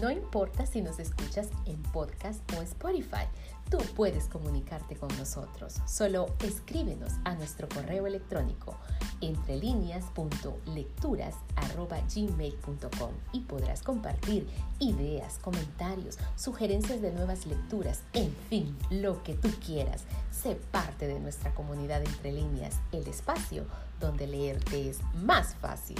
No importa si nos escuchas en podcast o Spotify, tú puedes comunicarte con nosotros. Solo escríbenos a nuestro correo electrónico entrelíneas.lecturas.gmail.com y podrás compartir ideas, comentarios, sugerencias de nuevas lecturas, en fin, lo que tú quieras. Sé parte de nuestra comunidad Entre Líneas, el espacio donde leerte es más fácil.